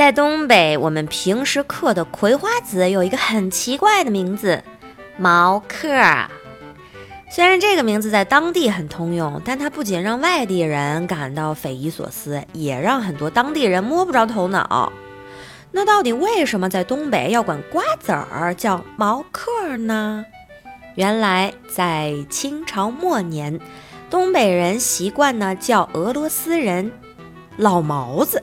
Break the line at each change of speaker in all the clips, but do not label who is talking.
在东北，我们平时嗑的葵花籽有一个很奇怪的名字——毛嗑。虽然这个名字在当地很通用，但它不仅让外地人感到匪夷所思，也让很多当地人摸不着头脑。那到底为什么在东北要管瓜子儿叫毛嗑呢？原来在清朝末年，东北人习惯呢叫俄罗斯人“老毛子”。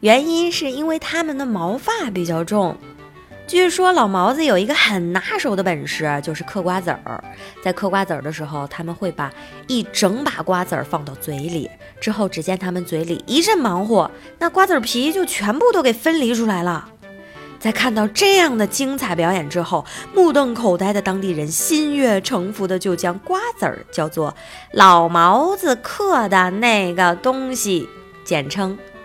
原因是因为他们的毛发比较重。据说老毛子有一个很拿手的本事，就是嗑瓜子儿。在嗑瓜子儿的时候，他们会把一整把瓜子儿放到嘴里，之后只见他们嘴里一阵忙活，那瓜子皮就全部都给分离出来了。在看到这样的精彩表演之后，目瞪口呆的当地人心悦诚服的就将瓜子儿叫做老毛子嗑的那个东西，简称。